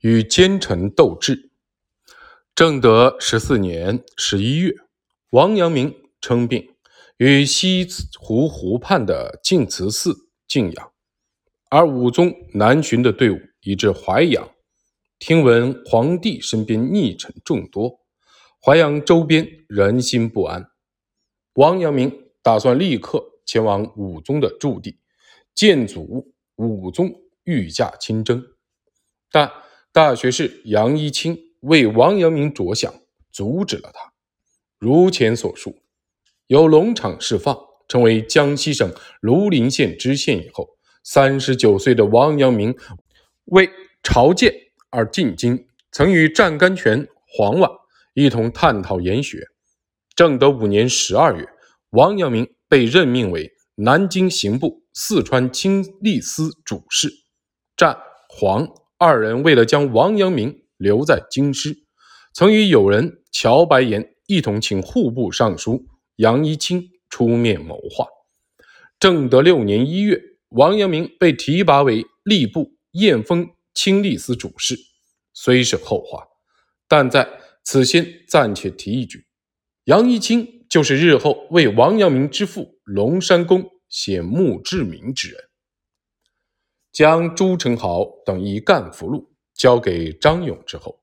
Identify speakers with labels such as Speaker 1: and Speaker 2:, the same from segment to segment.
Speaker 1: 与奸臣斗智。正德十四年十一月，王阳明称病，于西湖湖畔的净慈寺静养。而武宗南巡的队伍已至淮阳，听闻皇帝身边逆臣众多，淮阳周边人心不安。王阳明打算立刻前往武宗的驻地，见祖武宗御驾亲征。但大学士杨一清为王阳明着想，阻止了他。如前所述，由龙场释放，成为江西省庐陵县知县以后。三十九岁的王阳明为朝见而进京，曾与湛甘泉、黄婉一同探讨研学。正德五年十二月，王阳明被任命为南京刑部四川清吏司主事。湛、黄二人为了将王阳明留在京师，曾与友人乔白岩一同请户部尚书杨一清出面谋划。正德六年一月。王阳明被提拔为吏部验封清吏司主事，虽是后话，但在此先暂且提一句：杨一清就是日后为王阳明之父龙山公写墓志铭之人。将朱宸濠等一干俘虏交给张勇之后，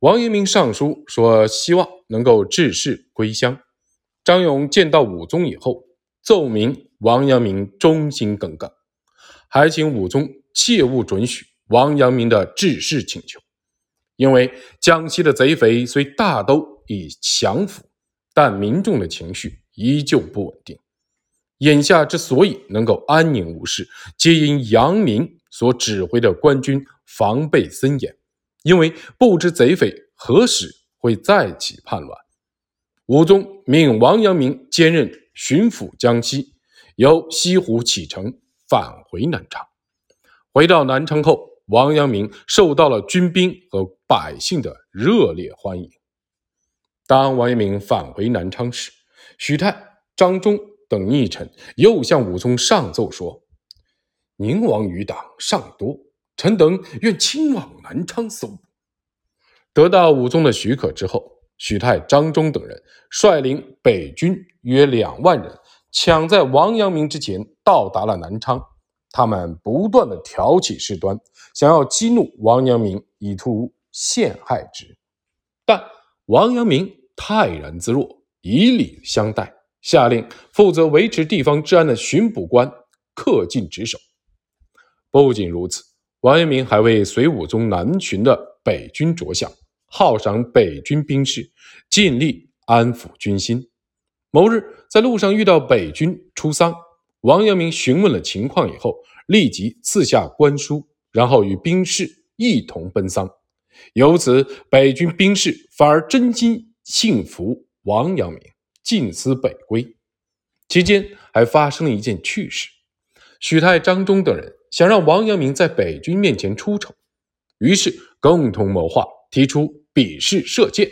Speaker 1: 王阳明上书说希望能够致仕归乡。张勇见到武宗以后，奏明。王阳明忠心耿耿，还请武宗切勿准许王阳明的致仕请求，因为江西的贼匪虽大都已降服，但民众的情绪依旧不稳定。眼下之所以能够安宁无事，皆因杨明所指挥的官军防备森严，因为不知贼匪何时会再起叛乱。武宗命王阳明兼任巡抚江西。由西湖启程返回南昌。回到南昌后，王阳明受到了军兵和百姓的热烈欢迎。当王阳明返回南昌时，许泰、张忠等逆臣又向武宗上奏说：“宁王余党尚多，臣等愿亲往南昌搜捕。”得到武宗的许可之后，许泰、张忠等人率领北军约两万人。抢在王阳明之前到达了南昌，他们不断的挑起事端，想要激怒王阳明，以图陷害之。但王阳明泰然自若，以礼相待，下令负责维持地方治安的巡捕官恪尽职守。不仅如此，王阳明还为隋武宗南巡的北军着想，犒赏北军兵士，尽力安抚军心。某日，在路上遇到北军出丧，王阳明询问了情况以后，立即赐下官书，然后与兵士一同奔丧。由此，北军兵士反而真心信服王阳明，尽思北归。期间还发生了一件趣事：许泰、张忠等人想让王阳明在北军面前出丑，于是共同谋划，提出比试射箭。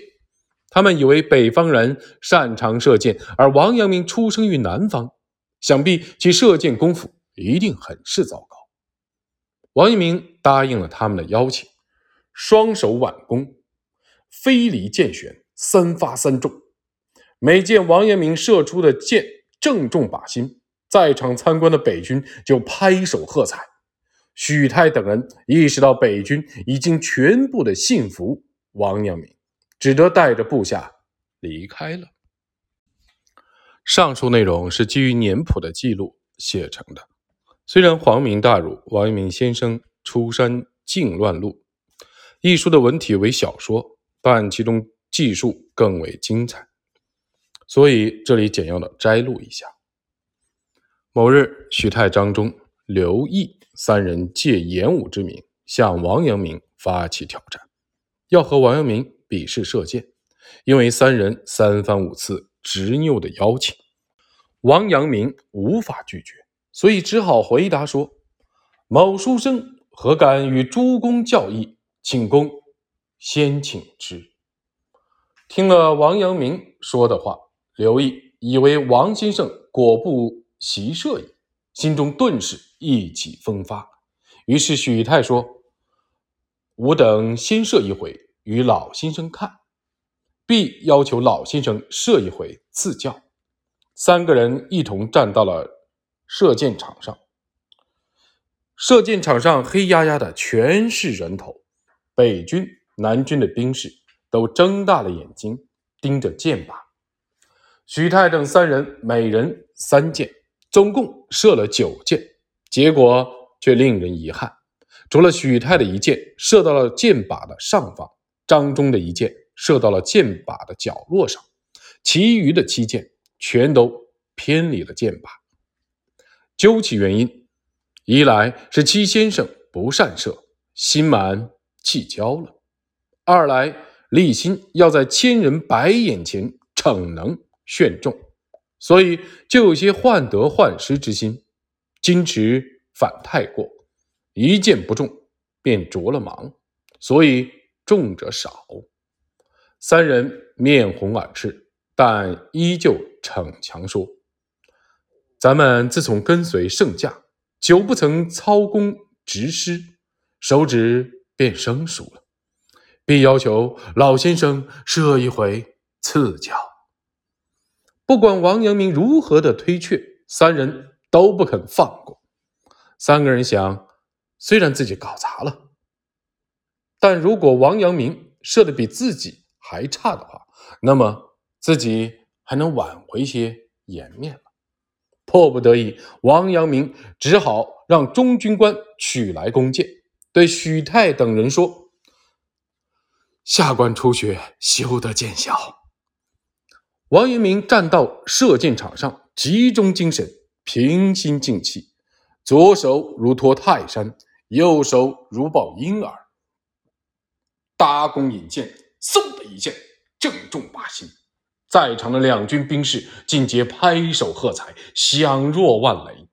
Speaker 1: 他们以为北方人擅长射箭，而王阳明出生于南方，想必其射箭功夫一定很是糟糕。王阳明答应了他们的邀请，双手挽弓，飞离箭弦，三发三中。每见王阳明射出的箭正中靶心，在场参观的北军就拍手喝彩。许泰等人意识到北军已经全部的信服王阳明。只得带着部下离开了。上述内容是基于年谱的记录写成的。虽然皇明大儒王阳明先生出山靖乱录一书的文体为小说，但其中记述更为精彩，所以这里简要的摘录一下。某日，许泰、张忠、刘毅三人借演武之名向王阳明发起挑战，要和王阳明。比试射箭，因为三人三番五次执拗的邀请，王阳明无法拒绝，所以只好回答说：“某书生何敢与诸公较议，请公先请之。”听了王阳明说的话，刘毅以为王先生果不习射矣，心中顿时意气风发。于是许泰说：“吾等先射一回与老先生看，必要求老先生射一回赐教。三个人一同站到了射箭场上。射箭场上黑压压的，全是人头。北军、南军的兵士都睁大了眼睛盯着箭靶。许泰等三人每人三箭，总共射了九箭，结果却令人遗憾。除了许泰的一箭射到了箭靶的上方，张忠的一箭射到了箭靶的角落上，其余的七箭全都偏离了箭靶。究其原因。一来是戚先生不善射，心满气骄了；二来立心要在千人白眼前逞能炫众，所以就有些患得患失之心，矜持反太过，一箭不中便着了忙，所以中者少。三人面红耳赤，但依旧逞强说：“咱们自从跟随圣驾。”久不曾操弓执师，手指便生疏了，必要求老先生射一回赐教。不管王阳明如何的推却，三人都不肯放过。三个人想，虽然自己搞砸了，但如果王阳明射的比自己还差的话，那么自己还能挽回些颜面了。迫不得已，王阳明只好让中军官取来弓箭，对许泰等人说：“下官初学，休得见笑。”王阳明站到射箭场上，集中精神，平心静气，左手如托泰山，右手如抱婴儿，搭弓引箭，嗖的一箭，正中靶心。在场的两军兵士尽皆拍手喝彩，响若万雷。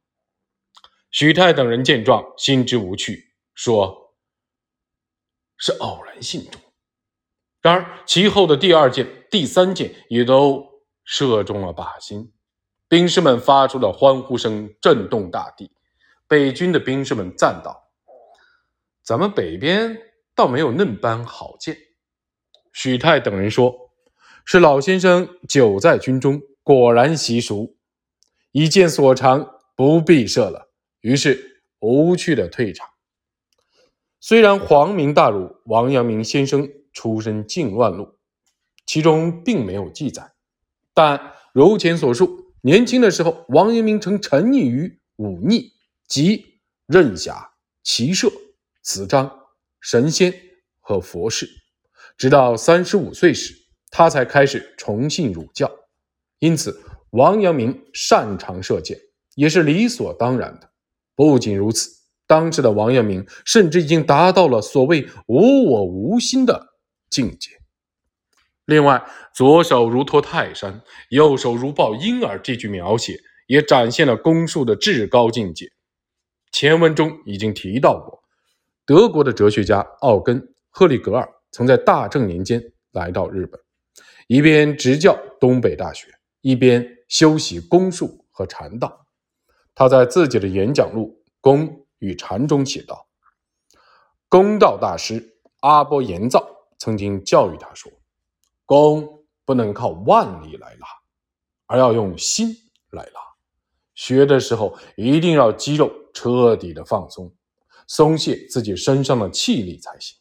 Speaker 1: 许泰等人见状，心知无趣，说是偶然性中。然而其后的第二箭、第三箭也都射中了靶心，兵士们发出了欢呼声，震动大地。北军的兵士们赞道：“咱们北边倒没有嫩般好箭。”许泰等人说。是老先生久在军中，果然习熟，一箭所长，不必射了。于是无趣的退场。虽然皇明大儒王阳明先生出身靖乱路，其中并没有记载，但如前所述，年轻的时候，王阳明曾沉溺于忤逆，即任侠、骑射、辞章、神仙和佛事，直到三十五岁时。他才开始崇信儒教，因此王阳明擅长射箭也是理所当然的。不仅如此，当时的王阳明甚至已经达到了所谓“无我无心”的境界。另外，“左手如托泰山，右手如抱婴儿”这句描写也展现了攻术的至高境界。前文中已经提到过，德国的哲学家奥根、赫利格尔曾在大正年间来到日本。一边执教东北大学，一边修习公术和禅道。他在自己的演讲录《公与禅》中写道：“公道大师阿波延造曾经教育他说，弓不能靠腕力来拉，而要用心来拉。学的时候一定要肌肉彻底的放松，松懈自己身上的气力才行。”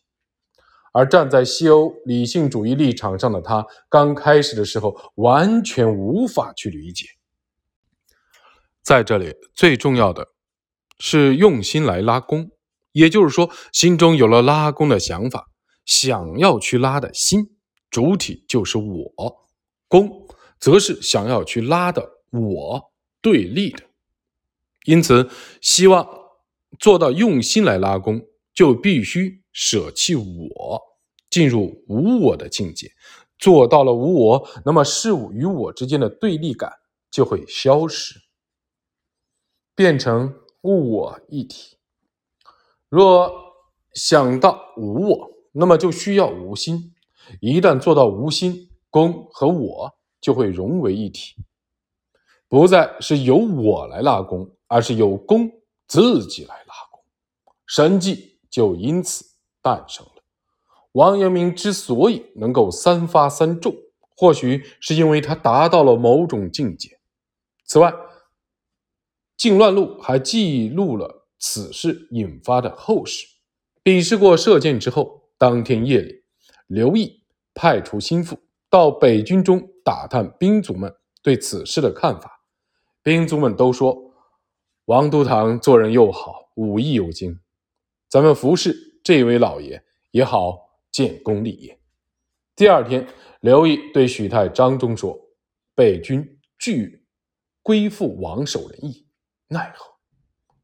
Speaker 1: 而站在西欧理性主义立场上的他，刚开始的时候完全无法去理解。在这里，最重要的是用心来拉弓，也就是说，心中有了拉弓的想法，想要去拉的心，主体就是我，弓则是想要去拉的我对立的。因此，希望做到用心来拉弓，就必须。舍弃我，进入无我的境界，做到了无我，那么事物与我之间的对立感就会消失，变成物我一体。若想到无我，那么就需要无心。一旦做到无心，功和我就会融为一体，不再是由我来拉弓，而是由弓自己来拉弓，神迹就因此。诞生了。王阳明之所以能够三发三中，或许是因为他达到了某种境界。此外，《靖乱录》还记录了此事引发的后事。比试过射箭之后，当天夜里，刘毅派出心腹到北军中打探兵卒们对此事的看法。兵卒们都说，王都堂做人又好，武艺又精，咱们服侍这位老爷也好建功立业。第二天，刘毅对许泰、张忠说：“北军拒归附王守仁义，奈何？”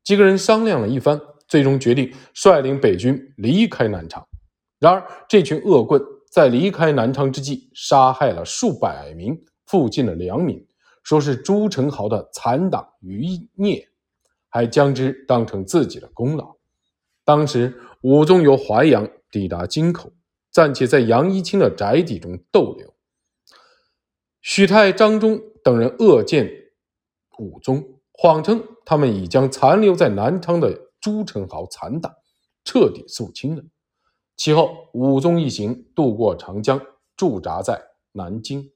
Speaker 1: 几个人商量了一番。最终决定率领北军离开南昌。然而，这群恶棍在离开南昌之际，杀害了数百名附近的良民，说是朱宸濠的残党余孽，还将之当成自己的功劳。当时，武宗由淮阳抵达京口，暂且在杨一清的宅邸中逗留。许泰、张忠等人恶见武宗，谎称他们已将残留在南昌的。朱宸濠残党彻底肃清了。其后，武宗一行渡过长江，驻扎在南京。